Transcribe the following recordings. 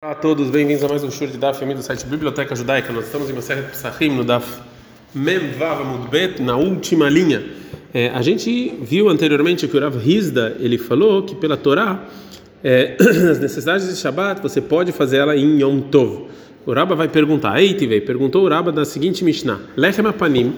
Olá a todos, bem-vindos a mais um show de Daf, do site Biblioteca Judaica. Nós estamos em Maseret Psachim, no Daf Mem Vav Amud na última linha. É, a gente viu anteriormente que o Rav Hizda, ele falou que pela Torá, é, as necessidades de Shabbat, você pode fazer ela em Yom Tov. O Rabba vai perguntar, Eitivei, perguntou o Rabba da seguinte Mishnah, Lechem Apanim,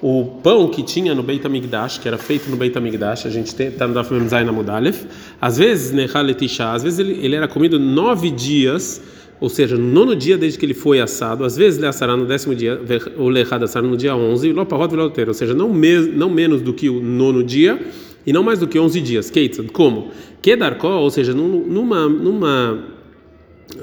o pão que tinha no Beit HaMikdash, que era feito no Beit HaMikdash, a gente está no Daf Memzai na Mudalef, às vezes, Nechaletisha, às vezes ele, ele era comido nove dias, ou seja, no nono dia desde que ele foi assado, às vezes ele assará no décimo dia, o lechad assará no dia onze, loparot veloteiro, ou seja, não, não menos do que o nono dia e não mais do que onze dias. Keitzad, como? Kedarkó, ou seja, numa, numa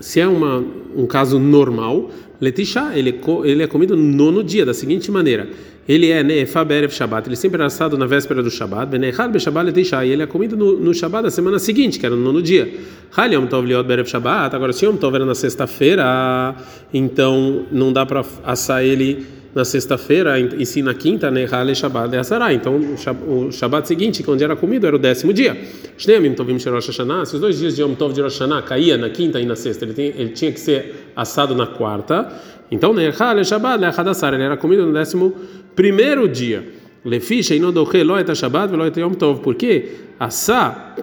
se é uma, um caso normal, Letisha, ele, ele é comido no nono dia, da seguinte maneira: ele é Ne'efa Berev Shabbat, ele sempre é assado na véspera do Shabbat, Benechal Be Shabbat Letisha, e ele é comido no, no Shabbat da semana seguinte, que era no nono dia. Hal Yom Tov Liot Berev Shabbat, agora se Yom Tov era na sexta-feira, então não dá para assar ele na sexta-feira e sim na quinta, né? Hale Shabbat de Asará. Então o Shabbat seguinte, quando era comido, era o décimo dia. Shneamim Tovim Rosh Hashanah. Se os dois dias de Yom Tov de Rosh Hashanah caía na quinta e na sexta, ele, tem, ele tinha que ser assado na quarta. Então, né? Hale Shabbat de Asará. Ele era comido no décimo primeiro dia. Lefisha inodoche lo et Shabbat velo et Yom Tov. Porque assar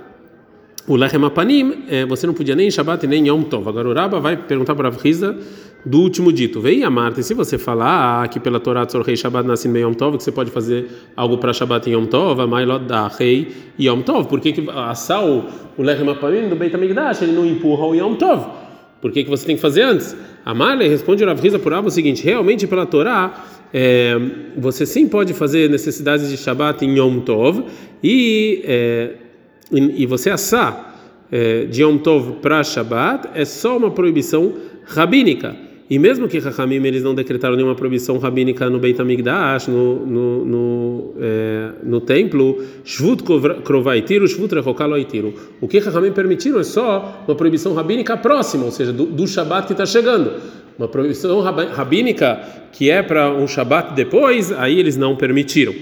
o lechem apanim, você não podia nem em Shabbat nem em Yom Tov. Agora o Rabba vai perguntar para a Avriza do último dito. Vem a Marta, e se você falar que pela Torá Tzorrei Shabbat nasce em Yom Tov, que você pode fazer algo para Shabbat em Yom Tov, a Mailot da Rei Yom Tov, por que que assar o, o Lechem Apamim do Beit HaMikdash, ele não empurra o Yom Tov? Por que que você tem que fazer antes? A Marley responde Rav Riza por algo o seguinte, realmente pela Torá, é, você sim pode fazer necessidades de Shabbat em Yom Tov, e, é, e, você assar é, de Yom Tov para Shabbat é só uma proibição rabínica. E mesmo que Rahamim eles não decretaram nenhuma proibição rabínica no Beit HaMikdash, no, no, no, é, no templo, Shvut Krovaitiru, Shvut Rehokaloitiru. O que Rahamim permitiram é só uma proibição rabínica próxima, ou seja, do, do que está chegando. Uma proibição rabínica que é para um Shabat depois, aí eles não permitiram.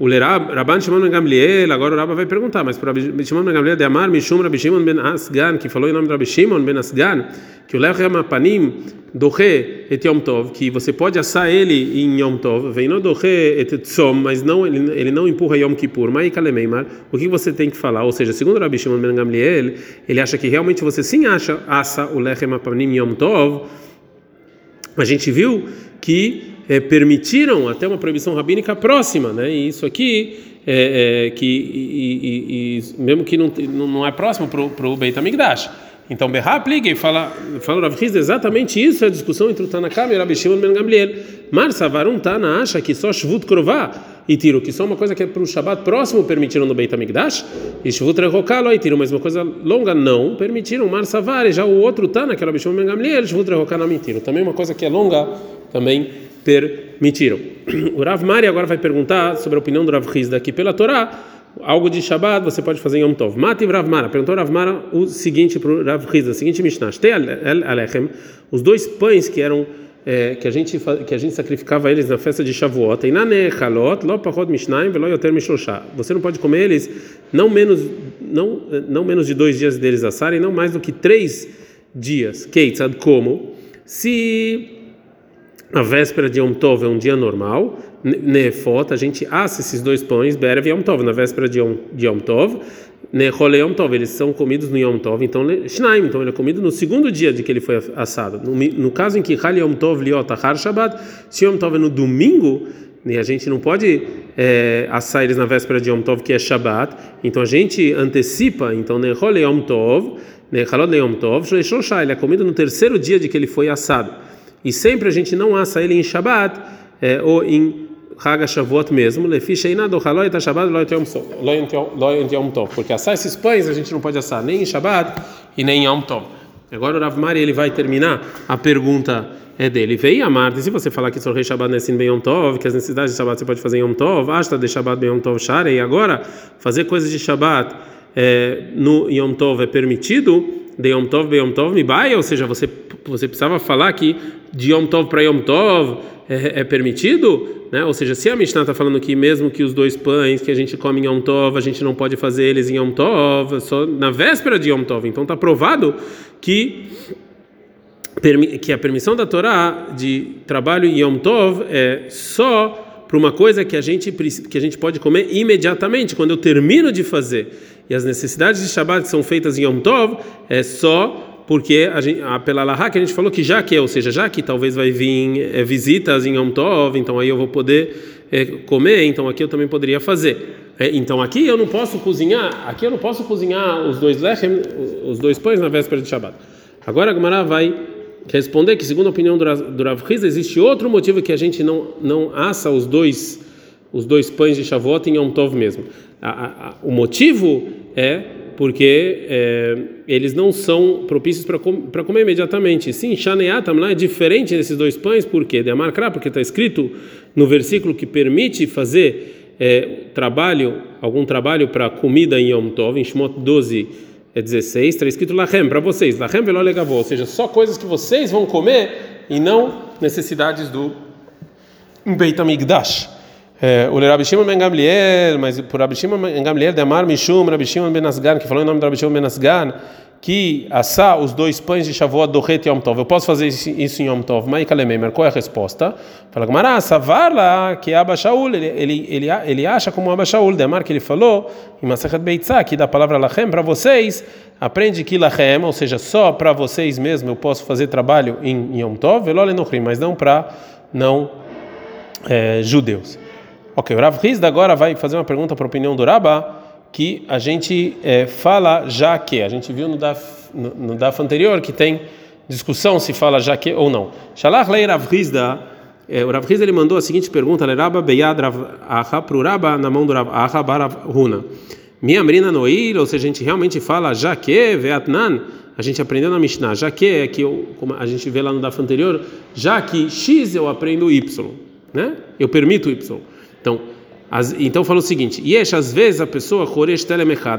O Rabban Shimon ben Gamliel, agora o Rabba vai perguntar, mas para Shimon ben Gamliel de Amar Mishum Rabbi Shimon ben Asgan, que falou em nome de Rabbi Shimon ben Asgan, que o Lechem Apanim Doche et Yom Tov, que você pode assar ele em Yom Tov, vem no Doche et Tzom, mas não ele, ele não empurra Yom Kippur, Mai Kalemeimar, o que você tem que falar? Ou seja, segundo Rabbi Shimon ben Gamliel, ele acha que realmente você sim acha assa o Lechem Apanim Yom Tov. A gente viu que é, permitiram até uma proibição rabínica próxima, né? E isso aqui é, é que e, e, e, mesmo que não, não é próximo para o Beit Hamikdash. Então Berra pligue fala fala Rav Hizda exatamente isso é a discussão entre o Tanakam e o Rabi Shimon ben Gamliel. Mar Savarum Tana acha que só Shvut Krová e tiro que só uma coisa que é para o Shabat próximo permitiram no Beit Hamikdash e Shvut Rehokalo e tiro mas uma coisa longa não permitiram Mar Savar já o outro Tana que era o Rabi Shimon ben Gamliel Shvut Rehokalo não tiro também uma coisa que é longa também permitiram. O Rav Mari agora vai perguntar sobre a opinião do Rav Hizda que pela Torá, algo de Shabbat você pode fazer em Yom Tov. Mati Rav Mara, perguntou Rav Mara o seguinte para o Rav Hizda, o seguinte Mishnah, Alechem, os dois pães que eram é, que a gente que a gente sacrificava eles na festa de Shavuot, e na Nechalot, lo mishnaim velo yoter. Você não pode comer eles não menos não não menos de dois dias deles assarem, não mais do que três dias. Keitzad como se a véspera de Yom Tov é um dia normal, Nefot, a gente assa esses dois pães, Berev e Yom Tov, na véspera de Yom, de Yom Tov, Nechole Yom Tov, eles são comidos no Yom Tov, então Shnaim, então ele é comido no segundo dia de que ele foi assado. No, no caso em que Hal Yom Tov Liot Har Shabbat, se Yom Tov é no domingo, e a gente não pode é, assar eles na véspera de Yom Tov, que é Shabbat, então a gente antecipa, então Nechole Yom Tov, Nechalot Yom Tov, ele é comido no terceiro dia de que ele foi assado e sempre a gente não assa ele em Shabbat é, ou em Haga Shavuot mesmo, porque assar esses pães a gente não pode assar nem em Shabbat e nem em Yom Tov. Agora o Rav Mari ele vai terminar a pergunta é dele. Vei a Marta, se você falar que Sorrei Shabbat Nessin bem Yom Tov, que as necessidades de Shabbat você pode fazer em Yom Tov, Asta de Shabbat bem Yom Tov e agora fazer coisas de Shabbat é, no Yom Tov é permitido, de Yom Tov Yom Tov me vai, ou seja, você você precisava falar que de Yom Tov para Yom Tov é, é, permitido, né? Ou seja, se a Mishnah está falando que mesmo que os dois pães que a gente come em Yom Tov, a gente não pode fazer eles em Yom Tov, só na véspera de Yom Tov. Então está provado que que a permissão da Torá de trabalho em Yom Tov é só para uma coisa que a gente que a gente pode comer imediatamente quando eu termino de fazer. E as necessidades de Shabbat que são feitas em Yom Tov é só porque a gente, pela Laha que a gente falou que já que é, ou seja, já que talvez vai vir é, visitas em Yom Tov, então aí eu vou poder é, comer, então aqui eu também poderia fazer. É, então aqui eu não posso cozinhar, aqui eu não posso cozinhar os dois lechem, os dois pães na véspera de Shabbat. Agora a Gemara vai responder que segundo a opinião do Rav Hiza, existe outro motivo que a gente não não assa os dois os dois pães de Shavuot em Yom Tov mesmo. A, a, o motivo é porque é, eles não são propícios para com, comer imediatamente. Sim, Shaneatam lá é diferente desses dois pães, por quê? De Amarkra, porque está escrito no versículo que permite fazer é, trabalho, algum trabalho para comida em Yom Tov, em Shmot 12, é 16, está escrito Lachem, para vocês, Lachem velo legavô, ou seja, só coisas que vocês vão comer e não necessidades do Beit HaMikdash. É, o Rabi Shimon ben Gamliel, mas por Rabi Shimon ben Gamliel de Amar Mishum, Rabi Shimon ben Asgan, que falou em nome do Rabi Shimon ben Asgan, que assar os dois pães de Shavuot do Ret Yom Tov. Eu posso fazer isso em Yom Tov? Kalememer, qual é a resposta? Fala Gamara, Savar lá, que é Abba Shaul, ele, ele, ele, ele acha como Abba Shaul, de Amar que ele falou em Masachet Beitzah, que da palavra Lachem para vocês, aprende que Lachem, ou seja, só para vocês mesmo eu posso fazer trabalho em Yom Tov, mas não para não é, judeus. Ok, o Rav Rizda agora vai fazer uma pergunta para a opinião do Rabá, que a gente é, fala já que, a gente viu no DAF, no, no DAF anterior que tem discussão se fala já que ou não. Shalach lei Rav Rizda, é, o Rav Rizda ele mandou a seguinte pergunta, Leraba Beyad Rav Aha para o Rabá, na mão do Rav Aha Barav. Minha Marina Noir, ou seja, a gente realmente fala já que, Veatnan, a gente aprendeu na Mishnah, já que é que eu, como a gente vê lá no DAF anterior, já que X eu aprendo Y, né? Eu permito Y. Então, as, então falou o seguinte: Yesh, às vezes a pessoa,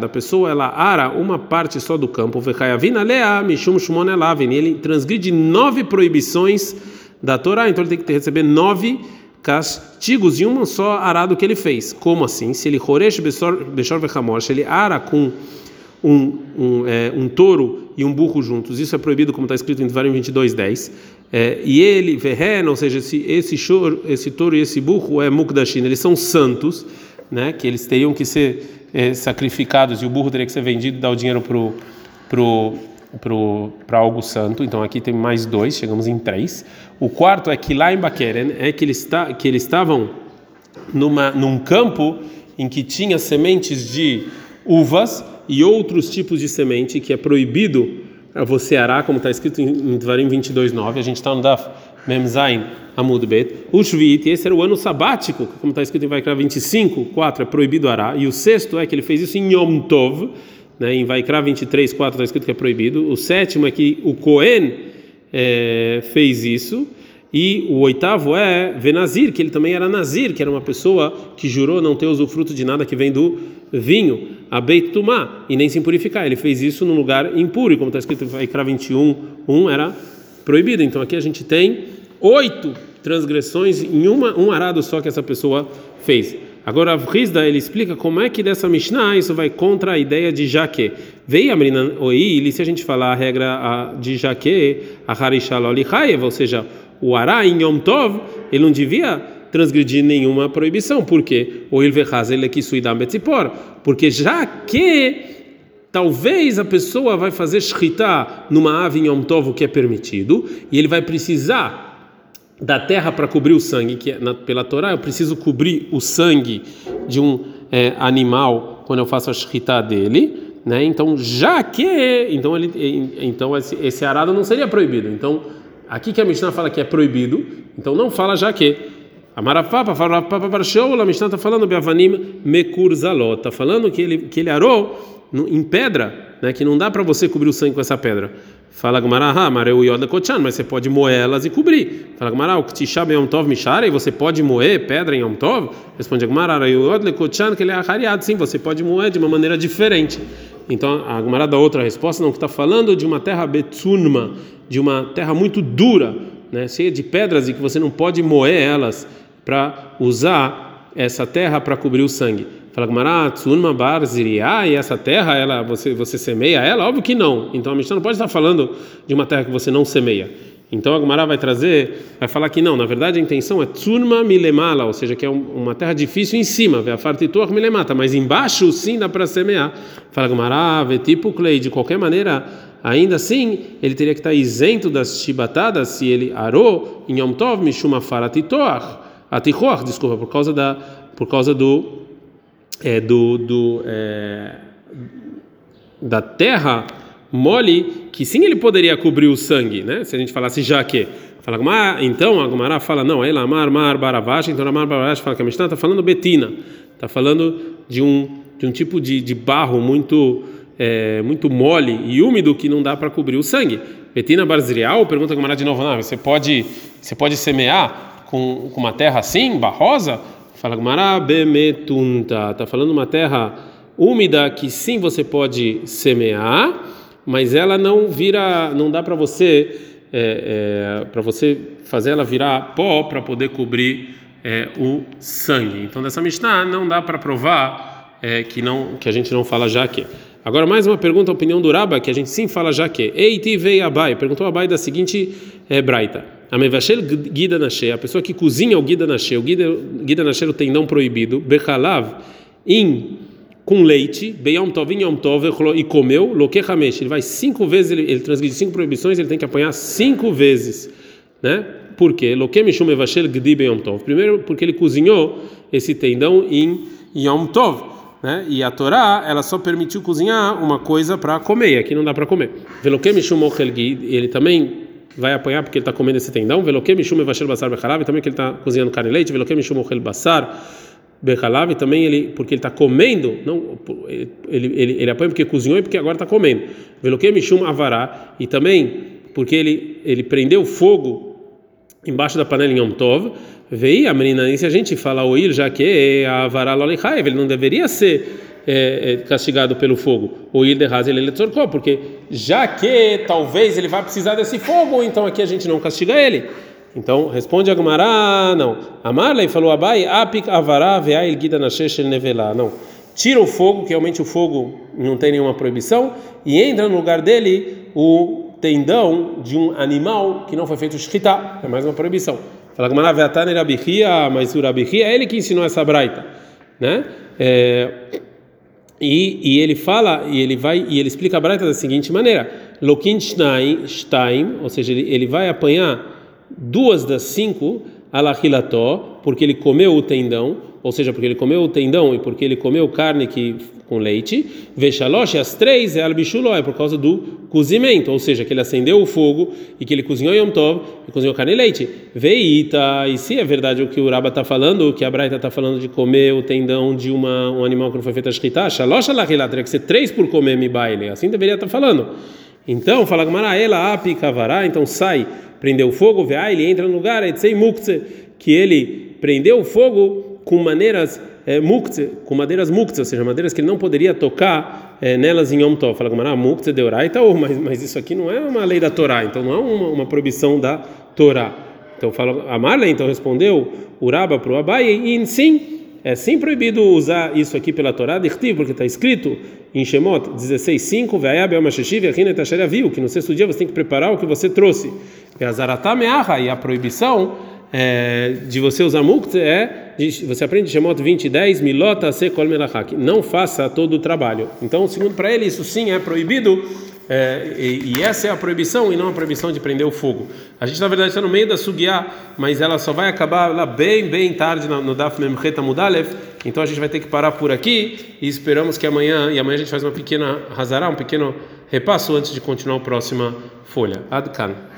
a pessoa ela ara uma parte só do campo, lea, Shumonelavin, ele transgride nove proibições da Torá, então ele tem que receber nove castigos e uma só arado que ele fez. Como assim? Se ele Choresh Beshor ele ara com um, um, é, um touro e um burro juntos, isso é proibido, como está escrito em Devarim 22, 10. É, e ele, Vehen, ou seja, esse, esse, choro, esse touro e esse burro é Mukdashin, eles são santos, né, que eles teriam que ser é, sacrificados e o burro teria que ser vendido e dar o dinheiro para pro, pro, pro, algo santo. Então aqui tem mais dois, chegamos em três. O quarto é que lá em Bakeren é que eles, está, que eles estavam numa, num campo em que tinha sementes de uvas e outros tipos de semente que é proibido você arar, como está escrito em Dvarim 22:9. A gente está no Daf Memzain Amud Bet. O Shvit, esse era o ano sabático, como está escrito em Vaikra 25, 4 é proibido arar. E o sexto é que ele fez isso em Yom Tov, né? Em Vaikra 23, 4 está escrito que é proibido. O sétimo é que o Cohen é, fez isso. E o oitavo é Venazir, que ele também era Nazir, que era uma pessoa que jurou não ter usufruto de nada que vem do vinho, a Beit Tumá, e nem se purificar. Ele fez isso num lugar impuro, e como está escrito em Vaikra 21, 1 era proibido. Então aqui a gente tem oito transgressões em uma, um arado só que essa pessoa fez. Agora, Rizda ele explica como é que dessa Mishnah isso vai contra a ideia de Jaque. Veio a menina Oi, se a gente falar a regra de Jaque, a Harishalol ou seja, o Ará em Yom Tov, ele não devia transgredir nenhuma proibição. Por quê? O betzipor. Porque já que talvez a pessoa vai fazer shritá numa ave em Yom Tov, que é permitido, e ele vai precisar da terra para cobrir o sangue, que é na, pela Torá, eu preciso cobrir o sangue de um é, animal quando eu faço a shritá dele, né? Então, já que, então ele, então esse, esse arado não seria proibido. Então, Aqui que a Mishnah fala que é proibido, então não fala já que. Amarafapa, Farafapa Barshou, a Mishnah está falando Beavanim Mekurzalot, está falando que ele, que ele arou em pedra, né, que não dá para você cobrir o sangue com essa pedra. Fala Gamaraha, Mareu Yod Kochan, mas você pode moer elas e cobrir. Fala Gamara, o Ktishab Yom Tov e você pode moer pedra em Yom Tov? Responde Gamara, Yod Kochan, que ele é ahariado. Sim, você pode moer de uma maneira diferente. Então a Gamara dá outra resposta, não, que está falando de uma terra Betsunma, de uma terra muito dura, né, cheia de pedras e que você não pode moer elas para usar essa terra para cobrir o sangue. Fala Gumara, Tsunma Bar Ziriá, e essa terra, ela, você, você semeia ela? Óbvio que não. Então a Mishnah não pode estar falando de uma terra que você não semeia. Então a Gumara vai trazer, vai falar que não, na verdade a intenção é Tsunma Milemala, ou seja, que é uma terra difícil em cima, Veafartituach Milemata, mas embaixo sim dá para semear. Fala Gumara, tipo Klei, de qualquer maneira, ainda assim ele teria que estar isento das chibatadas se ele arou em Yom Tov Mishuma Faratitoach, Atichoach, desculpa, por causa da, por causa do é, do, do é, da terra mole, que sim ele poderia cobrir o sangue, né? Se a gente falasse já que. Fala, ah, então a Gumara fala, não, ela Mar, Mar, Baravash, então a Mar, Baravash fala que a Mishnah está falando betina, está falando de um, de um tipo de, de barro muito é, muito mole e úmido que não dá para cobrir o sangue. Betina Barzrial, pergunta Gumara de novo, não, você pode, você pode semear com, com uma terra assim, barrosa? Fala Gumara, Bemetunta, está falando uma terra úmida que sim você pode semear, mas ela não vira, não dá para você é, é, para você fazer ela virar pó para poder cobrir é, o sangue. Então dessa Mishnah não dá para provar é, que não que a gente não fala já que. Agora mais uma pergunta, a opinião do Raba, que a gente sim fala já que. Eiti veio Abai, perguntou Abai da seguinte é, braita. A mevashel guida a pessoa que cozinha o guida nashe, o guida, guida nashe o tendão proibido, bechalav, em com leite, Beyom Tov, Yom Tov, e comeu, Loke ele vai cinco vezes, ele, ele transgride cinco proibições, ele tem que apanhar cinco vezes, né? Por quê? Loke Mishum Evashel Gdi Beyom Tov. Primeiro, porque ele cozinhou esse tendão em Yom Tov, né? E a Torá, ela só permitiu cozinhar uma coisa para comer, aqui não dá para comer. Veloke Mishum ele também vai apanhar porque ele está comendo esse tendão, Veloke Mishum Evashel Basar Bechalav, também que ele está cozinhando carne e leite, Veloke Mishum Ochel Basar Bechalav também ele porque ele está comendo, não ele, ele, ele apanha porque cozinhou e porque agora está comendo. Veloque Mishum Avará e também porque ele ele prendeu fogo embaixo da panela em Yom Tov. Veio a menina, e se a gente fala oil, já que é a Lolichaev, ele não deveria ser é, é, castigado pelo fogo. O il de Hazel ele porque já que talvez ele vai precisar desse fogo, então aqui a gente não castiga ele. Então responde a Gumara, não. Amarlei falou Abai, apik avará veail gida nasheshel nevelá. Não. Tira o fogo, que realmente o fogo não tem nenhuma proibição, e entra no lugar dele o tendão de um animal que não foi feito shkita. É mais uma proibição. Fala Gumara, veatane rabihia, mas o rabihia é ele que ensinou essa braita, né? É, e, e, ele fala e ele vai e ele explica a braita da seguinte maneira: Lokin Stein, ou seja, ele, ele vai apanhar duas das cinco alahilató, porque ele comeu o tendão, ou seja, porque ele comeu o tendão e porque ele comeu carne que, com leite, vexalosh, as três é albishuló, é por causa do cozimento, ou seja, que ele acendeu o fogo e que ele cozinhou yom tov e cozinhou carne e leite. Veita, e se é verdade o que o Raba está falando, o que a Braita está falando de comer o tendão de uma, um animal que não foi feito a shkita, shalosh alahilat, teria que ser três por comer mi baile, assim deveria estar tá falando. Então, fala Gamara, ela api kavará, então sai prendeu fogo, vê ele entra no lugar, que ele prendeu o fogo com maneiras é, mukze, com madeiras mukze, ou seja, madeiras que ele não poderia tocar é, nelas em Yom Tov. Fala como mukze de Oraita, mas, mas isso aqui não é uma lei da Torá, então não é uma, uma proibição da Torá. Então fala, a Marla então respondeu Uraba para o Abai, e sim, é sim proibido usar isso aqui pela Torá, porque está escrito em Shemot 16:5, viu que no sexto dia você tem que preparar o que você trouxe. E a proibição é, de você usar muktzeh é, você aprende Shemot 20, 10, milota se kol não faça todo o trabalho. Então, segundo para ele, isso sim é proibido, é, e, e, essa é a proibição e não a proibição de prender o fogo. A gente, na verdade, está no meio da sugiá, mas ela só vai acabar lá bem, bem tarde no, no Daf Memcheta Mudalev, então a gente vai ter que parar por aqui e esperamos que amanhã, e amanhã a gente faz uma pequena razará, um pequeno repasso antes de continuar a próxima folha. Adkan.